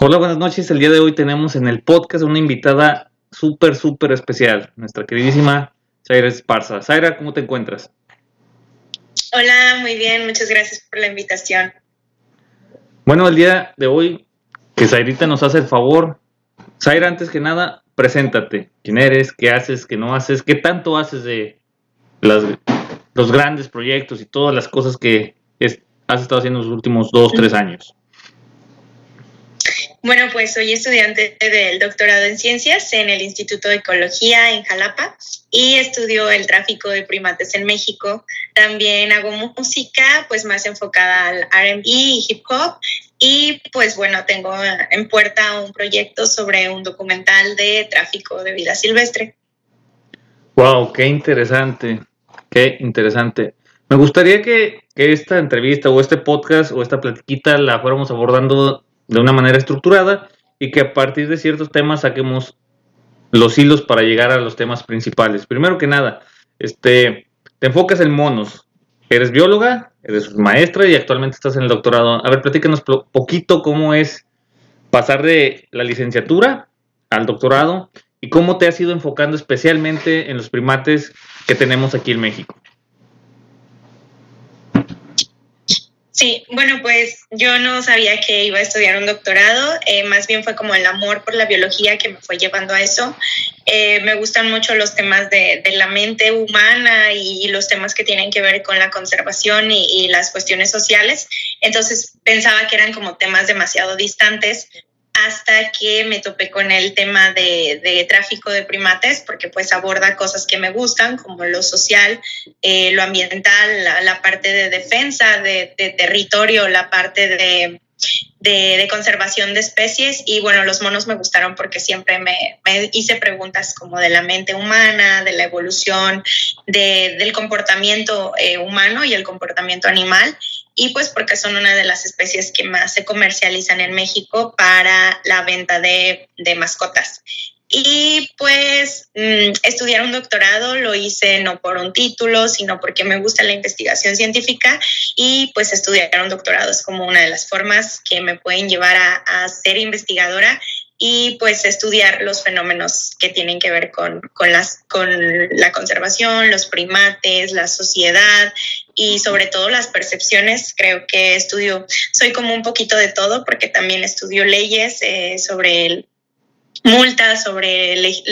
Hola, buenas noches. El día de hoy tenemos en el podcast una invitada súper, súper especial, nuestra queridísima Zaira Esparza. Zaira, ¿cómo te encuentras? Hola, muy bien, muchas gracias por la invitación. Bueno, el día de hoy, que Zairita nos hace el favor. Zaira, antes que nada, preséntate. ¿Quién eres? ¿Qué haces? ¿Qué no haces? ¿Qué tanto haces de los grandes proyectos y todas las cosas que has estado haciendo en los últimos dos, tres años? Bueno, pues soy estudiante del doctorado en ciencias en el Instituto de Ecología en Jalapa y estudio el tráfico de primates en México. También hago música pues más enfocada al RB y hip hop y pues bueno, tengo en puerta un proyecto sobre un documental de tráfico de vida silvestre. Wow, qué interesante, qué interesante. Me gustaría que, esta entrevista o este podcast o esta platiquita la fuéramos abordando de una manera estructurada y que a partir de ciertos temas saquemos los hilos para llegar a los temas principales. Primero que nada, este, te enfocas en monos. Eres bióloga, eres maestra y actualmente estás en el doctorado. A ver, platícanos poquito cómo es pasar de la licenciatura al doctorado y cómo te has ido enfocando especialmente en los primates que tenemos aquí en México. Sí, bueno, pues yo no sabía que iba a estudiar un doctorado, eh, más bien fue como el amor por la biología que me fue llevando a eso. Eh, me gustan mucho los temas de, la mente humana y, los temas que tienen que ver con la conservación y las cuestiones sociales, entonces pensaba que eran como temas demasiado distantes, hasta que me topé con el tema de, tráfico de primates, porque pues aborda cosas que me gustan, como lo social, eh, lo ambiental, la, parte de defensa de, territorio, la parte de, conservación de especies. Y bueno, los monos me gustaron porque siempre me, hice preguntas como de la mente humana, de la evolución, del comportamiento eh, humano y el comportamiento animal y pues porque son una de las especies que más se comercializan en México para la venta de, mascotas. Y pues mm, estudiar un doctorado lo hice no por un título, sino porque me gusta la investigación científica y pues estudiar un doctorado es como una de las formas que me pueden llevar a ser investigadora y pues estudiar los fenómenos que tienen que ver con, las, con la conservación, los primates, la sociedad y sobre todo las percepciones. Creo que estudio, soy como un poquito de todo porque también estudio leyes eh, sobre el multas, sobre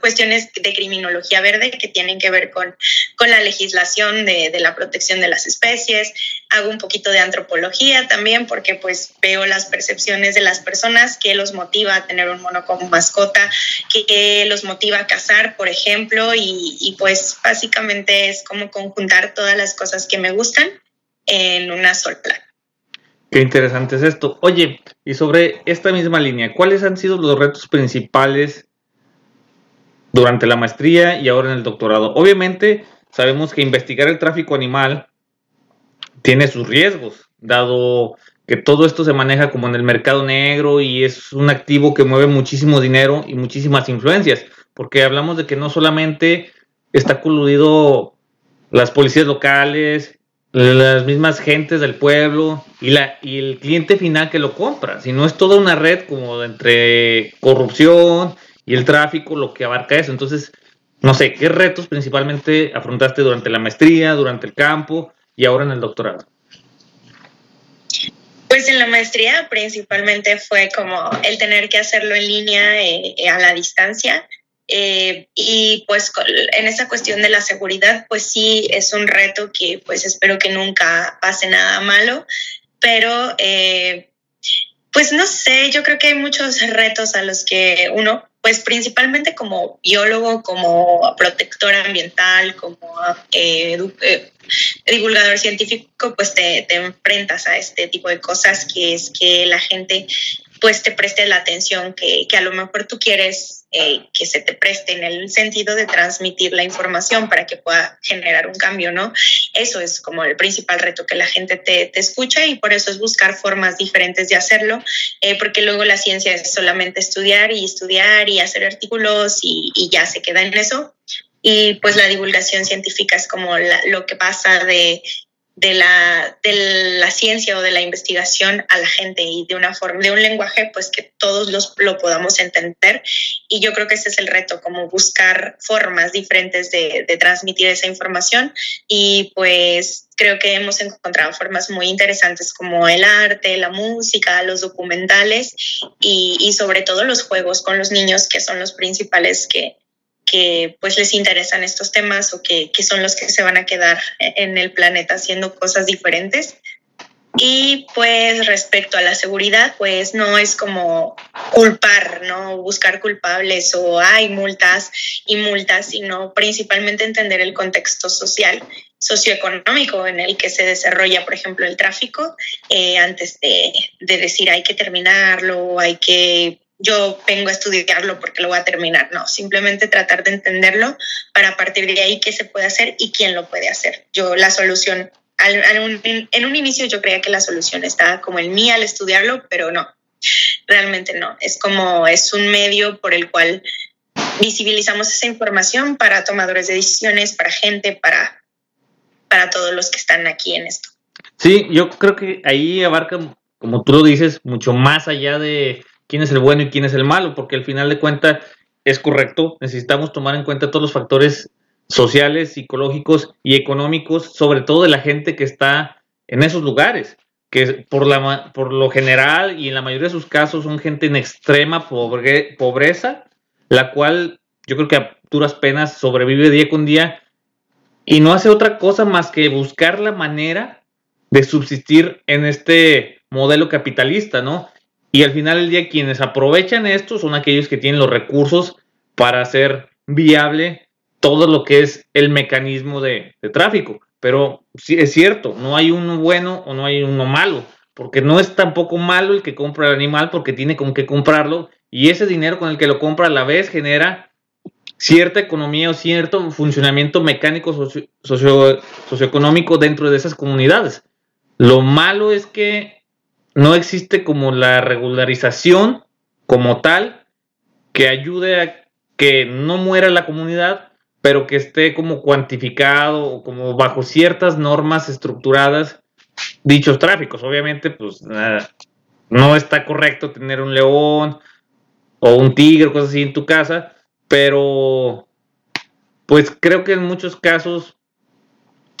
cuestiones de criminología verde que tienen que ver con, con la legislación de, de, la protección de las especies. Hago un poquito de antropología también porque pues veo las percepciones de las personas que los motiva a tener un mono como mascota, que, los motiva a cazar, por ejemplo, y, y pues básicamente es como conjuntar todas las cosas que me gustan en una sola. Qué interesante es esto. Oye, y sobre esta misma línea, ¿cuáles han sido los retos principales durante la maestría y ahora en el doctorado? Obviamente, sabemos que investigar el tráfico animal tiene sus riesgos, dado que todo esto se maneja como en el mercado negro y es un activo que mueve muchísimo dinero y muchísimas influencias, porque hablamos de que no solamente está coludido las policías locales, las mismas gentes del pueblo y, la, y el cliente final que lo compra, si no es toda una red como entre corrupción y el tráfico lo que abarca eso. Entonces, no sé, ¿qué retos principalmente afrontaste durante la maestría, durante el campo y ahora en el doctorado? Pues en la maestría principalmente fue como el tener que hacerlo en línea eh, a la distancia eh, y pues en esa cuestión de la seguridad, pues sí es un reto que pues espero que nunca pase nada malo, pero eh, pues no sé, yo creo que hay muchos retos a los que uno, pues principalmente como biólogo, como protector ambiental, como eh, divulgador científico, pues te, te enfrentas a este tipo de cosas que es que la gente pues te preste la atención que, que a lo mejor tú quieres eh, que se te preste en el sentido de transmitir la información para que pueda generar un cambio, ¿no? Eso es como el principal reto que la gente te, te escucha y por eso es buscar formas diferentes de hacerlo, eh, porque luego la ciencia es solamente estudiar y estudiar y hacer artículos y, y ya se queda en eso. Y pues la divulgación científica es como lo que pasa de de la, de la ciencia o de la investigación a la gente y de una forma, de un lenguaje pues que todos los, lo podamos entender. Y yo creo que ese es el reto, como buscar formas diferentes de, de transmitir esa información y pues creo que hemos encontrado formas muy interesantes como el arte, la música, los documentales y, y, sobre todo los juegos con los niños, que son los principales que, que pues les interesan estos temas o que, que, son los que se van a quedar en el planeta haciendo cosas diferentes. Y pues respecto a la seguridad, pues no es como culpar, ¿no? Buscar culpables o hay multas y multas, sino principalmente entender el contexto social, socioeconómico en el que se desarrolla, por ejemplo, el tráfico, eh, antes de, de decir hay que terminarlo, hay que yo vengo a estudiarlo porque lo voy a terminar. No, simplemente tratar de entenderlo para partir de ahí qué se puede hacer y quién lo puede hacer. Yo la solución, en un inicio yo creía que la solución estaba como en mí al estudiarlo, pero no, realmente no. Es como es un medio por el cual visibilizamos esa información para tomadores de decisiones, para gente, para, para todos los que están aquí en esto. Sí, yo creo que ahí abarca, como tú lo dices, mucho más allá de quién es el bueno y quién es el malo, porque al final de cuentas es correcto, necesitamos tomar en cuenta todos los factores sociales, psicológicos y económicos, sobre todo de la gente que está en esos lugares, que por, por lo general y en la mayoría de sus casos son gente en extrema pobreza, la cual yo creo que a duras penas sobrevive día con día y no hace otra cosa más que buscar la manera de subsistir en este modelo capitalista, ¿no? Y al final del día quienes aprovechan esto son aquellos que tienen los recursos para hacer viable todo lo que es el mecanismo de, tráfico. Pero sí es cierto, no hay uno bueno o no hay uno malo, porque no es tampoco malo el que compra el animal porque tiene con qué comprarlo y ese dinero con el que lo compra a la vez genera cierta economía o cierto funcionamiento mecánico socio, socioeconómico dentro de esas comunidades. Lo malo es que no existe como la regularización como tal que ayude a que no muera la comunidad, pero que esté como cuantificado o como bajo ciertas normas estructuradas dichos tráficos. Obviamente, pues no está correcto tener un león o un tigre cosas así en tu casa, pero pues creo que en muchos casos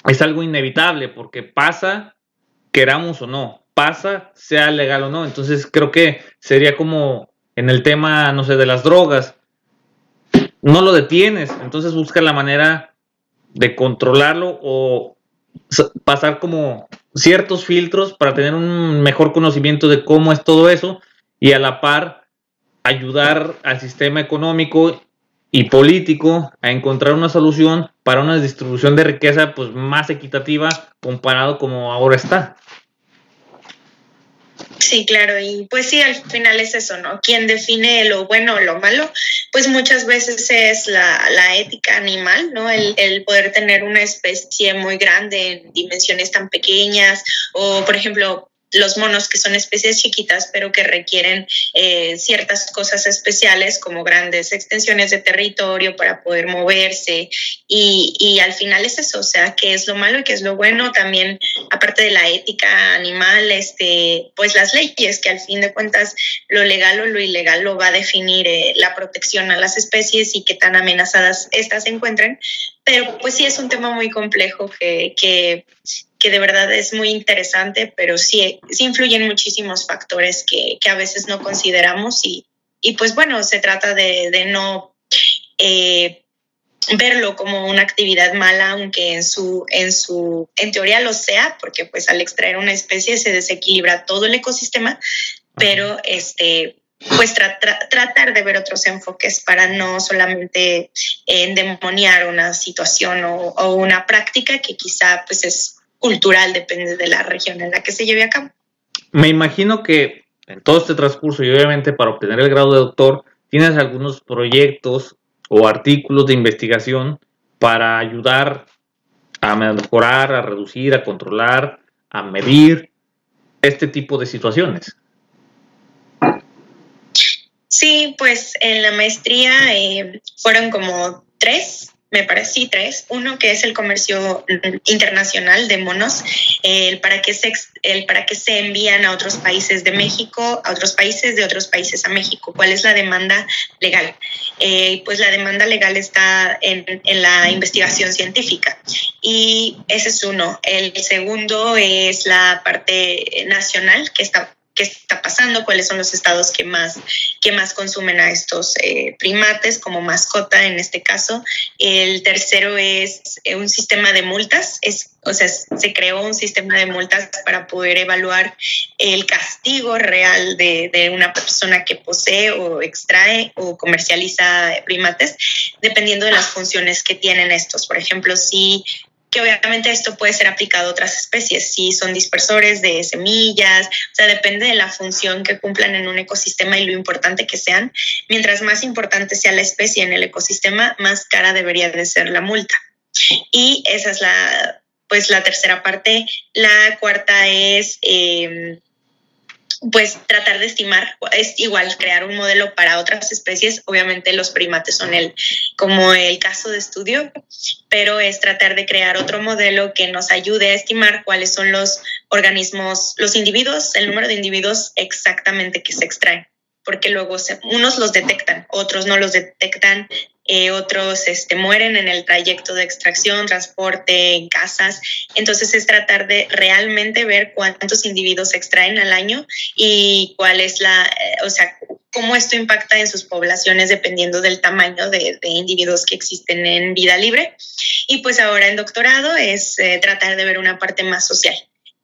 es algo inevitable porque pasa, queramos o no pasa, sea legal o no. Entonces creo que sería como en el tema, no sé, de las drogas. No lo detienes, entonces busca la manera de controlarlo o pasar como ciertos filtros para tener un mejor conocimiento de cómo es todo eso y a la par ayudar al sistema económico y político a encontrar una solución para una distribución de riqueza pues más equitativa comparado como ahora está. Sí, claro, y pues sí, al final es eso, ¿no? Quien define lo bueno o lo malo, pues muchas veces es la, la ética animal, ¿no? El, el, poder tener una especie muy grande en dimensiones tan pequeñas, o por ejemplo, los monos que son especies chiquitas pero que requieren eh, ciertas cosas especiales como grandes extensiones de territorio para poder moverse. Y, y, al final es eso, o sea, qué es lo malo y qué es lo bueno, también aparte de la ética animal, este, pues las leyes que al fin de cuentas lo legal o lo ilegal lo va a definir eh, la protección a las especies y qué tan amenazadas estas se encuentren, pero pues sí es un tema muy complejo que que de verdad es muy interesante, pero sí, sí influyen muchísimos factores que, que a veces no consideramos y, y, pues bueno, se trata de, de no eh, verlo como una actividad mala, aunque en su, en su, en teoría lo sea, porque pues al extraer una especie se desequilibra todo el ecosistema, pero este, pues tratar de ver otros enfoques para no solamente endemoniar una situación o, o, una práctica que quizá pues es cultural, depende de la región en la que se lleve a cabo. Me imagino que en todo este transcurso y obviamente para obtener el grado de doctor, tienes algunos proyectos o artículos de investigación para ayudar a mejorar, a reducir, a controlar, a medir este tipo de situaciones. Sí, pues en la maestría eh, fueron como tres me parece, sí, tres. Uno que es el comercio internacional de monos, el para qué se, el para qué se envían a otros países de México, a otros países, de otros países a México. ¿Cuál es la demanda legal? Eh, pues la demanda legal está en, en, la investigación científica. Y ese es uno. El segundo es la parte nacional, que está qué está pasando, cuáles son los estados que más, que más consumen a estos eh, primates como mascota en este caso. El tercero es eh, un sistema de multas, es, o sea, se creó un sistema de multas para poder evaluar el castigo real de, de una persona que posee o extrae o comercializa primates, dependiendo de las funciones que tienen estos. Por ejemplo, si que obviamente esto puede ser aplicado a otras especies, si son dispersores de semillas, o sea, depende de la función que cumplan en un ecosistema y lo importante que sean. Mientras más importante sea la especie en el ecosistema, más cara debería de ser la multa. Y esa es la, pues, la tercera parte. La cuarta es... Eh, pues tratar de estimar, es igual crear un modelo para otras especies, obviamente los primates son el, como el caso de estudio, pero es tratar de crear otro modelo que nos ayude a estimar cuáles son los organismos, los individuos, el número de individuos exactamente que se extraen, porque luego unos los detectan, otros no los detectan, eh, otros este, mueren en el trayecto de extracción, transporte, en casas. Entonces es tratar de realmente ver cuántos individuos se extraen al año y cuál es la, eh, o sea, cómo esto impacta en sus poblaciones dependiendo del tamaño de, individuos que existen en vida libre. Y pues ahora en doctorado es eh, tratar de ver una parte más social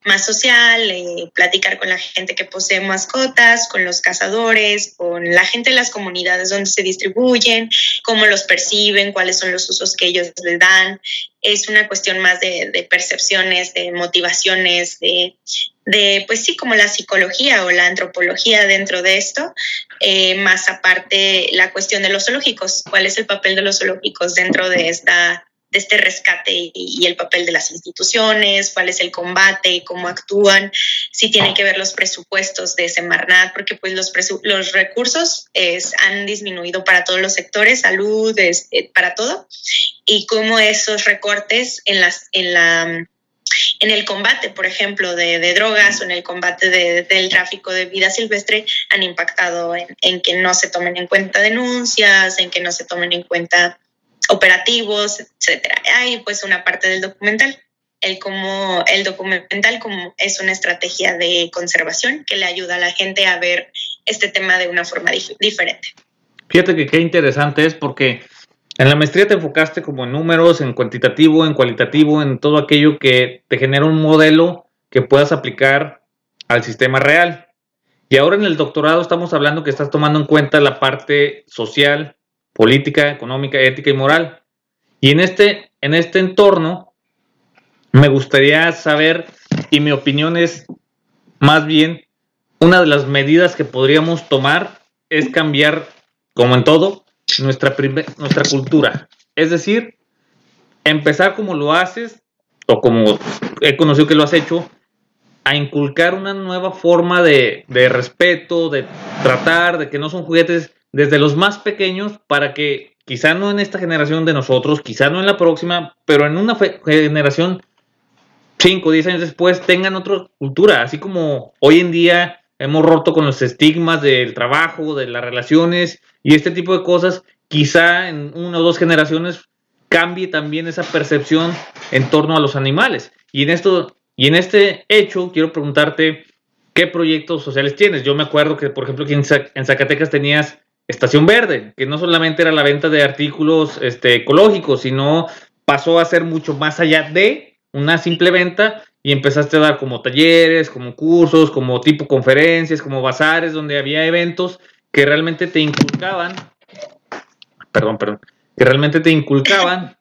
más social, eh, platicar con la gente que posee mascotas, con los cazadores, con la gente de las comunidades donde se distribuyen, cómo los perciben, cuáles son los usos que ellos les dan. Es una cuestión más de, percepciones, de motivaciones, de, pues sí, como la psicología o la antropología dentro de esto, eh, más aparte la cuestión de los zoológicos, cuál es el papel de los zoológicos dentro de esta de este rescate y, el papel de las instituciones, cuál es el combate, cómo actúan, si tienen que ver los presupuestos de Semarnat, porque pues los, los recursos es, han disminuido para todos los sectores, salud, este, para todo, y cómo esos recortes en, las, en la en el combate, por ejemplo, de, drogas o en el combate del tráfico de vida silvestre han impactado en, en, que no se tomen en cuenta denuncias, en que no se tomen en cuenta operativos, etcétera. Hay pues una parte del documental, el como el documental como es una estrategia de conservación que le ayuda a la gente a ver este tema de una forma diferente. Fíjate que qué interesante es porque en la maestría te enfocaste como en números, en cuantitativo, en cualitativo, en todo aquello que te genera un modelo que puedas aplicar al sistema real. Y ahora en el doctorado estamos hablando que estás tomando en cuenta la parte social, política, económica, ética y moral. Y en este, en este entorno, me gustaría saber, y mi opinión es más bien, una de las medidas que podríamos tomar es cambiar, como en todo, nuestra, nuestra cultura. Es decir, empezar como lo haces, o como he conocido que lo has hecho, a inculcar una nueva forma de, de respeto, de tratar, de que no son juguetes desde los más pequeños para que quizá no en esta generación de nosotros, quizá no en la próxima, pero en una generación 5 o 10 años después tengan otra cultura, así como hoy en día hemos roto con los estigmas del trabajo, de las relaciones y este tipo de cosas, quizá en una o dos generaciones cambie también esa percepción en torno a los animales. Y en esto y en este hecho quiero preguntarte qué proyectos sociales tienes. Yo me acuerdo que por ejemplo aquí en Zacatecas tenías Estación Verde, que no solamente era la venta de artículos este, ecológicos, sino pasó a ser mucho más allá de una simple venta y empezaste a dar como talleres, como cursos, como tipo conferencias, como bazares, donde había eventos que realmente te inculcaban, perdón, perdón, que realmente te inculcaban,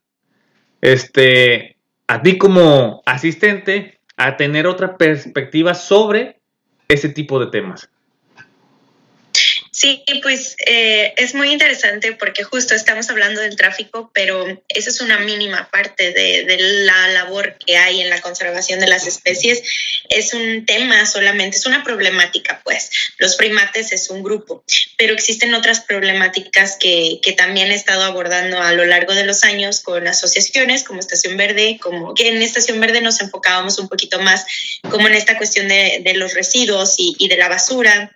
este, a ti como asistente, a tener otra perspectiva sobre ese tipo de temas. Sí, pues eh, es muy interesante porque justo estamos hablando del tráfico, pero esa es una mínima parte de, de, la labor que hay en la conservación de las especies. Es un tema solamente, es una problemática, pues. Los primates es un grupo, pero existen otras problemáticas que, que también he estado abordando a lo largo de los años con asociaciones como Estación Verde, como que en Estación Verde nos enfocábamos un poquito más como en esta cuestión de, de los residuos y, y de la basura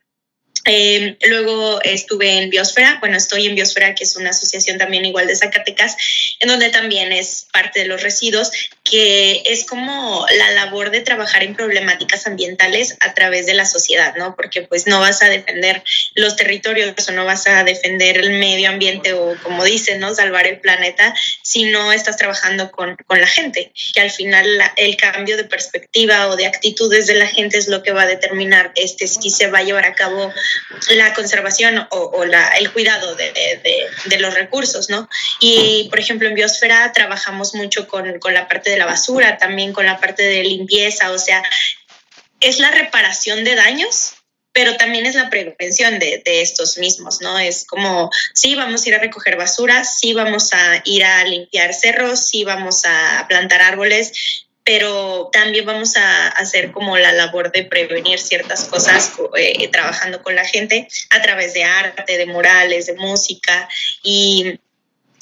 eh, luego estuve en Biosfera, bueno, estoy en Biosfera, que es una asociación también igual de Zacatecas, en donde también es parte de los residuos, que es como la labor de trabajar en problemáticas ambientales a través de la sociedad, ¿no? Porque pues no vas a defender los territorios o no vas a defender el medio ambiente o como dicen, ¿no? Salvar el planeta si no estás trabajando con, con la gente, que al final el cambio de perspectiva o de actitudes de la gente es lo que va a determinar este, si se va a llevar a cabo la conservación o, el cuidado de, los recursos, ¿no? Y, por ejemplo, en Biosfera trabajamos mucho con, con la parte de la basura, también con la parte de limpieza, o sea, es la reparación de daños, pero también es la prevención de, de, estos mismos, ¿no? Es como, sí, vamos a ir a recoger basura, sí, vamos a ir a limpiar cerros, sí, vamos a plantar árboles, pero también vamos a hacer como la labor de prevenir ciertas cosas eh, trabajando con la gente a través de arte, de morales, de música. Y,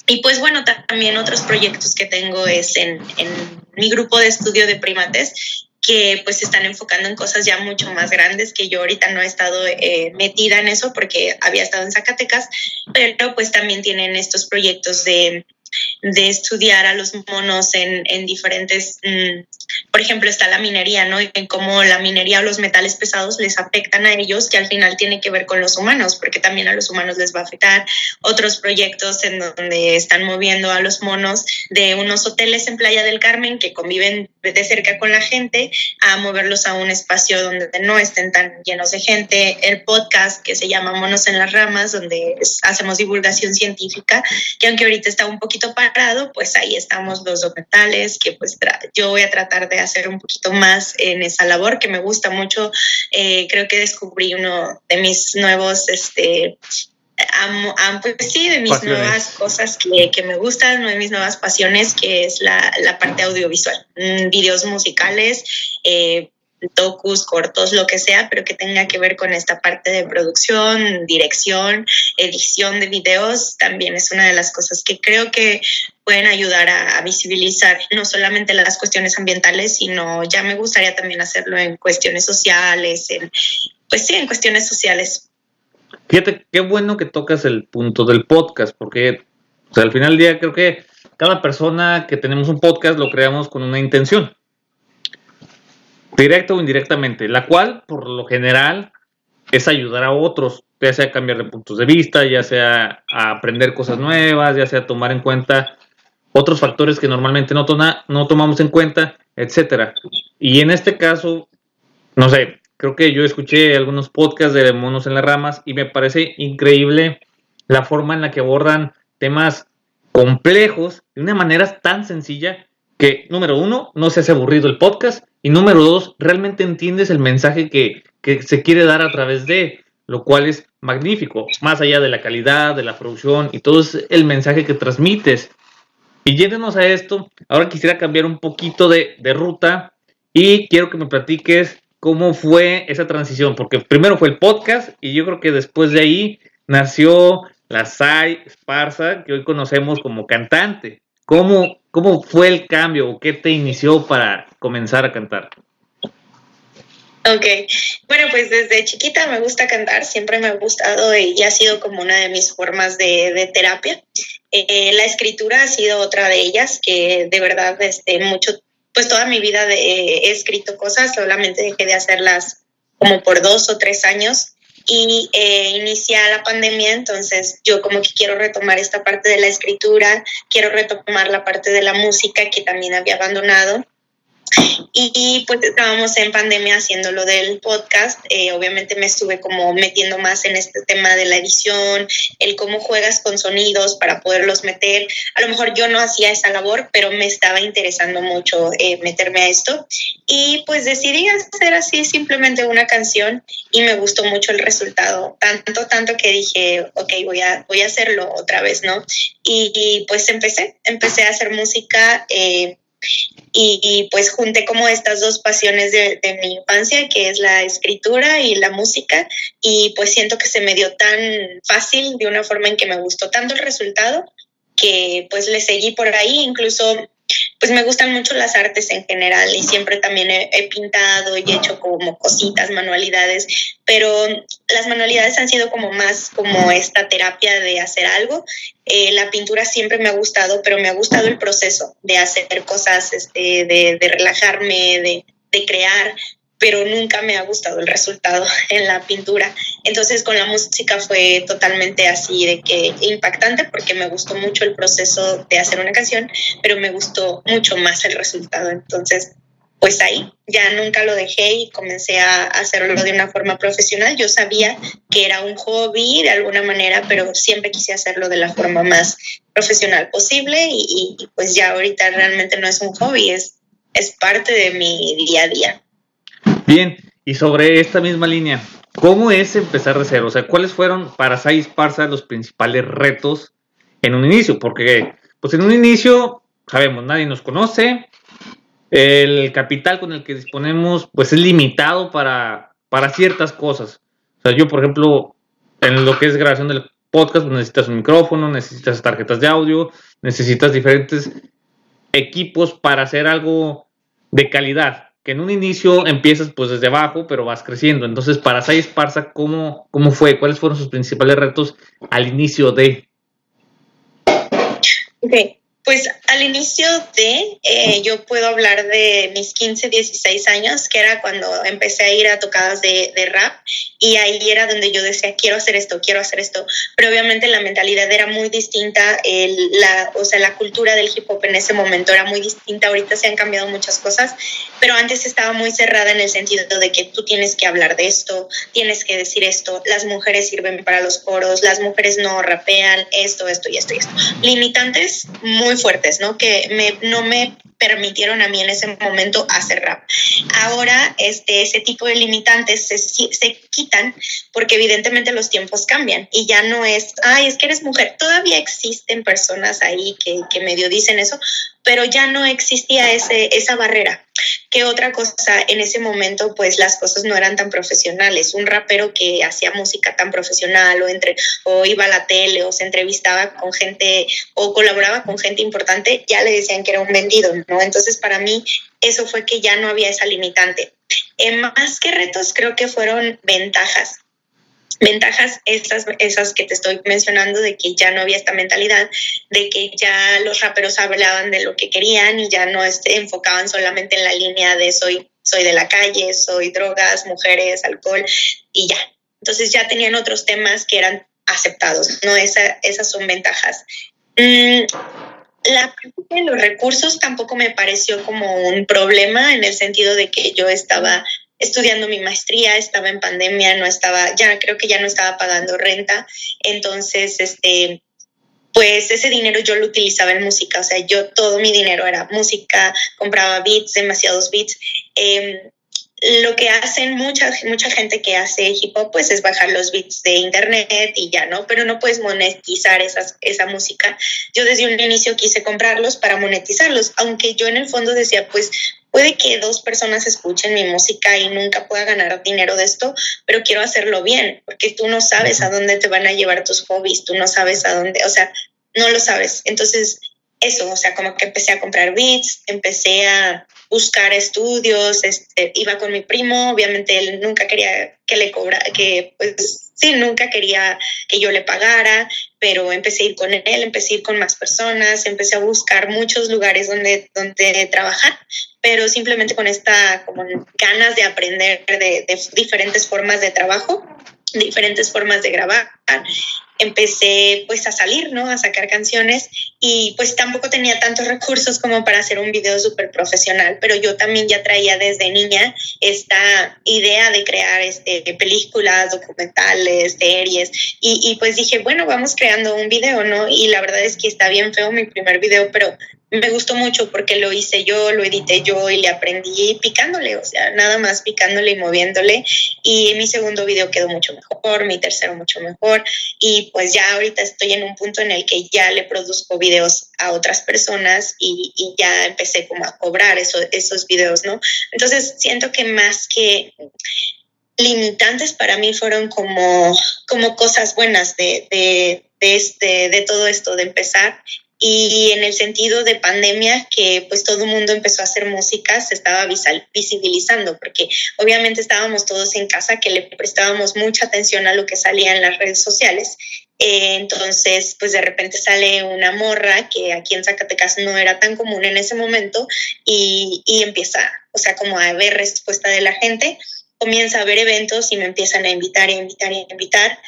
y pues bueno, también otros proyectos que tengo es en, en mi grupo de estudio de primates que pues se están enfocando en cosas ya mucho más grandes que yo ahorita no he estado eh, metida en eso porque había estado en Zacatecas, pero pues también tienen estos proyectos de de estudiar a los monos en, en diferentes, mm, por ejemplo, está la minería, ¿no? Y cómo la minería o los metales pesados les afectan a ellos, que al final tiene que ver con los humanos, porque también a los humanos les va a afectar. Otros proyectos en donde están moviendo a los monos de unos hoteles en Playa del Carmen que conviven de cerca con la gente a moverlos a un espacio donde no estén tan llenos de gente. El podcast que se llama Monos en las Ramas, donde hacemos divulgación científica, que aunque ahorita está un poquito parado, pues ahí estamos los documentales, que pues yo voy a tratar de hacer un poquito más en esa labor que me gusta mucho. Eh, creo que descubrí uno de mis nuevos, este, pues sí, de mis nuevas cosas que, que, me gustan, de mis nuevas pasiones, que es la, la parte audiovisual, mm, videos musicales, eh, docus, cortos, lo que sea, pero que tenga que ver con esta parte de producción, dirección, edición de videos, también es una de las cosas que creo que pueden ayudar a, visibilizar no solamente las cuestiones ambientales, sino ya me gustaría también hacerlo en cuestiones sociales, en, pues sí, en cuestiones sociales. Fíjate, qué bueno que tocas el punto del podcast, porque al final del día creo que cada persona que tenemos un podcast lo creamos con una intención directa o indirectamente, la cual por lo general es ayudar a otros, ya sea cambiar de puntos de vista, ya sea a aprender cosas nuevas, ya sea tomar en cuenta otros factores que normalmente no, no tomamos en cuenta, etcétera. Y en este caso, no sé, creo que yo escuché algunos podcasts de Monos en las Ramas y me parece increíble la forma en la que abordan temas complejos de una manera tan sencilla que, número uno, no se hace aburrido el podcast y número dos, realmente entiendes el mensaje que, que se quiere dar a través de, lo cual es magnífico, más allá de la calidad, de la producción y todo es el mensaje que transmites. Y yéndonos a esto, ahora quisiera cambiar un poquito de, de ruta y quiero que me platiques cómo fue esa transición, porque primero fue el podcast y yo creo que después de ahí nació la Sai Esparza, que hoy conocemos como cantante. ¿Cómo, ¿Cómo fue el cambio o qué te inició para comenzar a cantar? Ok, bueno, pues desde chiquita me gusta cantar, siempre me ha gustado y ha sido como una de mis formas de, terapia. Eh, la escritura ha sido otra de ellas, que de verdad desde mucho, pues toda mi vida he escrito cosas, solamente dejé de hacerlas como por dos o tres años. Y eh, inicia la pandemia, entonces yo como que quiero retomar esta parte de la escritura, quiero retomar la parte de la música que también había abandonado Y pues estábamos en pandemia haciendo lo del podcast. Eh, obviamente me estuve como metiendo más en este tema de la edición, el cómo juegas con sonidos para poderlos meter. A lo mejor yo no hacía esa labor, pero me estaba interesando mucho eh, meterme a esto. Y pues decidí hacer así simplemente una canción y me gustó mucho el resultado. Tanto, tanto que dije, ok, voy a, voy a hacerlo otra vez, ¿no? Y, pues empecé, empecé a hacer música. Eh, y, pues junté como estas dos pasiones de, mi infancia, que es la escritura y la música, y pues siento que se me dio tan fácil de una forma en que me gustó tanto el resultado que pues le seguí por ahí, incluso pues me gustan mucho las artes en general y siempre también he, pintado y he hecho como cositas, manualidades, pero las manualidades han sido como más como esta terapia de hacer algo. Eh, la pintura siempre me ha gustado, pero me ha gustado el proceso de hacer cosas, este, de, de relajarme, de, de crear pero nunca me ha gustado el resultado en la pintura. Entonces con la música fue totalmente así de que impactante porque me gustó mucho el proceso de hacer una canción, pero me gustó mucho más el resultado. Entonces, pues ahí ya nunca lo dejé y comencé a hacerlo de una forma profesional. Yo sabía que era un hobby de alguna manera, pero siempre quise hacerlo de la forma más profesional posible y, pues ya ahorita realmente no es un hobby, es, es parte de mi día a día. Bien, y sobre esta misma línea, ¿cómo es empezar de cero? O sea, ¿cuáles fueron para Sai Parsa los principales retos en un inicio? Porque, pues en un inicio, sabemos, nadie nos conoce, el capital con el que disponemos, pues es limitado para, para ciertas cosas. O sea, yo, por ejemplo, en lo que es grabación del podcast, pues necesitas un micrófono, necesitas tarjetas de audio, necesitas diferentes equipos para hacer algo de calidad que en un inicio empiezas pues desde abajo, pero vas creciendo. Entonces, para Sai Esparza, ¿cómo, ¿cómo fue? ¿Cuáles fueron sus principales retos al inicio de? Okay. Pues al inicio de, eh, yo puedo hablar de mis 15, 16 años, que era cuando empecé a ir a tocadas de, rap y ahí era donde yo decía, quiero hacer esto, quiero hacer esto, pero obviamente la mentalidad era muy distinta, la, o sea, la cultura del hip hop en ese momento era muy distinta, ahorita se han cambiado muchas cosas, pero antes estaba muy cerrada en el sentido de que tú tienes que hablar de esto, tienes que decir esto, las mujeres sirven para los coros, las mujeres no rapean, esto, esto y esto esto. Limitantes muy fuertes, ¿no? Que me, no me permitieron a mí en ese momento hacer rap. Ahora este, ese tipo de limitantes se, se quitan porque evidentemente los tiempos cambian y ya no es, ay, es que eres mujer. Todavía existen personas ahí que, que medio dicen eso, pero ya no existía ese, esa barrera. ¿Qué otra cosa? En ese momento, pues las cosas no eran tan profesionales. Un rapero que hacía música tan profesional o, entre, o iba a la tele o se entrevistaba con gente o colaboraba con gente importante, ya le decían que era un vendido, ¿no? Entonces, para mí, eso fue que ya no había esa limitante. En más que retos, creo que fueron ventajas ventajas esas, esas que te estoy mencionando de que ya no había esta mentalidad, de que ya los raperos hablaban de lo que querían y ya no este, enfocaban solamente en la línea de soy, soy de la calle, soy drogas, mujeres, alcohol y ya. Entonces ya tenían otros temas que eran aceptados, ¿no? Esa, esas son ventajas. Mm, la de los recursos tampoco me pareció como un problema en el sentido de que yo estaba estudiando mi maestría, estaba en pandemia, no estaba, ya creo que ya no estaba pagando renta, entonces, este, pues ese dinero yo lo utilizaba en música, o sea, yo todo mi dinero era música, compraba beats, demasiados beats. Em, lo que hacen mucha, mucha gente que hace hip hop, pues es bajar los beats de internet y ya, ¿no? Pero no puedes monetizar esas, esa música. Yo desde un inicio quise comprarlos para monetizarlos, aunque yo en el fondo decía, pues puede que dos personas escuchen mi música y nunca pueda ganar dinero de esto, pero quiero hacerlo bien, porque tú no sabes a dónde te van a llevar tus hobbies, tú no sabes a dónde, o sea, no lo sabes. Entonces, eso, o sea, como que empecé a comprar beats, empecé a buscar estudios, este, iba con mi primo, obviamente él nunca quería que le cobra, que pues sí, nunca quería que yo le pagara, pero empecé a ir con él, empecé a ir con más personas, empecé a buscar muchos lugares donde, donde trabajar, pero simplemente con esta como ganas de aprender de, de diferentes formas de trabajo diferentes formas de grabar empecé pues a salir, ¿no? A sacar canciones y pues tampoco tenía tantos recursos como para hacer un video súper profesional, pero yo también ya traía desde niña esta idea de crear este, películas, documentales, series y, y pues dije, bueno, vamos creando un video, ¿no? Y la verdad es que está bien feo mi primer video, pero me gustó mucho porque lo hice yo, lo edité yo y le aprendí picándole, o sea, nada más picándole y moviéndole. Y mi segundo video quedó mucho mejor, mi tercero mucho mejor. Y pues ya ahorita estoy en un punto en el que ya le produzco videos a otras personas y, ya empecé como a cobrar esos videos, ¿no? Entonces siento que más que limitantes para mí fueron como, como cosas buenas de, de, este, de todo esto, de empezar y en el sentido de pandemia que pues todo el mundo empezó a hacer música se estaba visibilizando porque obviamente estábamos todos en casa que le prestábamos mucha atención a lo que salía en las redes sociales. Eh, entonces pues de repente sale una morra que aquí en Zacatecas no era tan común en ese momento y, y empieza o sea como a ver respuesta de la gente. Comienza a ver eventos y me empiezan a invitar y invitar y invitar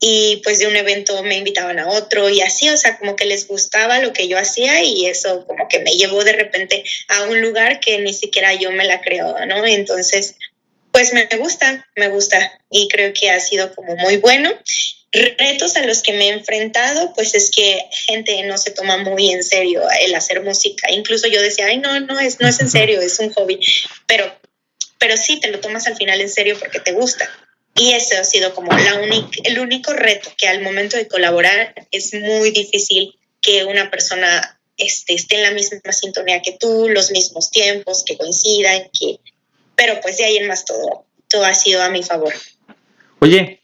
y pues de un evento me invitaban a otro y así, o sea, como que les gustaba lo que yo hacía y eso como que me llevó de repente a un lugar que ni siquiera yo me la creo, ¿no? Entonces, pues me gusta, me gusta y creo que ha sido como muy bueno. Retos a los que me he enfrentado, pues es que gente no se toma muy en serio el hacer música. Incluso yo decía, ay, no, no es, no es en serio, es un hobby. Pero, pero sí, te lo tomas al final en serio porque te gusta. Y ese ha sido como la el único reto que al momento de colaborar es muy difícil que una persona este, esté en la misma sintonía que tú, los mismos tiempos, que coincidan, que... pero pues de ahí en más todo, todo ha sido a mi favor. Oye,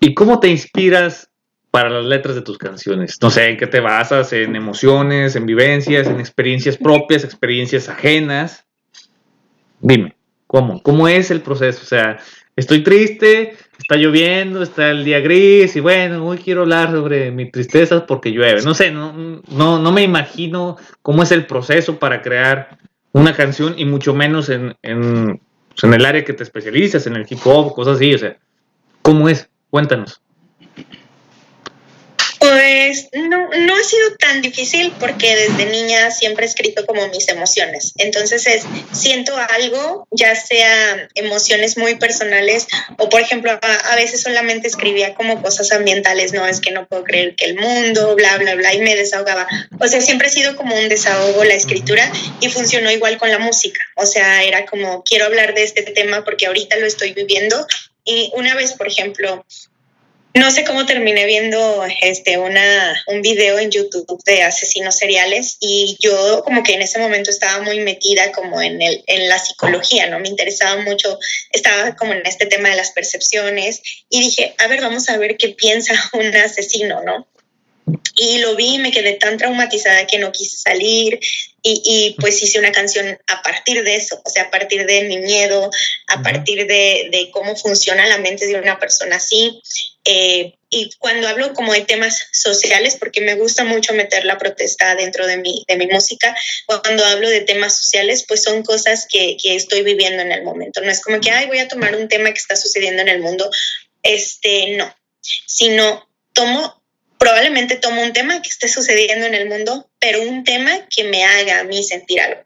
¿y cómo te inspiras para las letras de tus canciones? No sé, ¿en qué te basas? ¿En emociones, en vivencias, en experiencias propias, experiencias ajenas? Dime, ¿cómo? ¿Cómo es el proceso? O sea, estoy triste, está lloviendo, está el día gris y bueno, hoy quiero hablar sobre mi tristeza porque llueve. No sé, no, no, no me imagino cómo es el proceso para crear una canción y mucho menos en, en, en el área que te especializas, en el hip hop, cosas así. O sea, ¿cómo es? Cuéntanos. Pues no, no ha sido tan difícil porque desde niña siempre he escrito como mis emociones. Entonces es, siento algo, ya sea emociones muy personales o por ejemplo a, veces solamente escribía como cosas ambientales, no es que no puedo creer que el mundo, bla, bla, bla, y me desahogaba. O sea, siempre ha sido como un desahogo la escritura y funcionó igual con la música. O sea, era como, quiero hablar de este tema porque ahorita lo estoy viviendo. Y una vez, por ejemplo, no sé cómo terminé viendo este una, un video en YouTube de asesinos seriales y yo como que en ese momento estaba muy metida como en, el, en la psicología, ¿no? Me interesaba mucho, estaba como en este tema de las percepciones y dije, a ver, vamos a ver qué piensa un asesino, ¿no? Y lo vi y me quedé tan traumatizada que no quise salir y, y, pues hice una canción a partir de eso, o sea, a partir de mi miedo, a partir de, de cómo funciona la mente de una persona así. Eh, y cuando hablo como de temas sociales, porque me gusta mucho meter la protesta dentro de mi, de mi música, cuando hablo de temas sociales, pues son cosas que, que estoy viviendo en el momento. No es como que, ay, voy a tomar un tema que está sucediendo en el mundo. Este, no, sino tomo, probablemente tomo un tema que esté sucediendo en el mundo, pero un tema que me haga a mí sentir algo.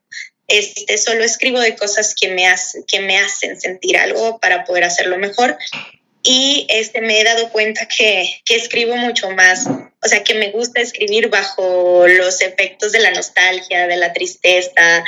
Este, solo escribo de cosas que me, que me hacen sentir algo para poder hacerlo mejor y este, me he dado cuenta que, que, escribo mucho más, o sea, que me gusta escribir bajo los efectos de la nostalgia, de la tristeza,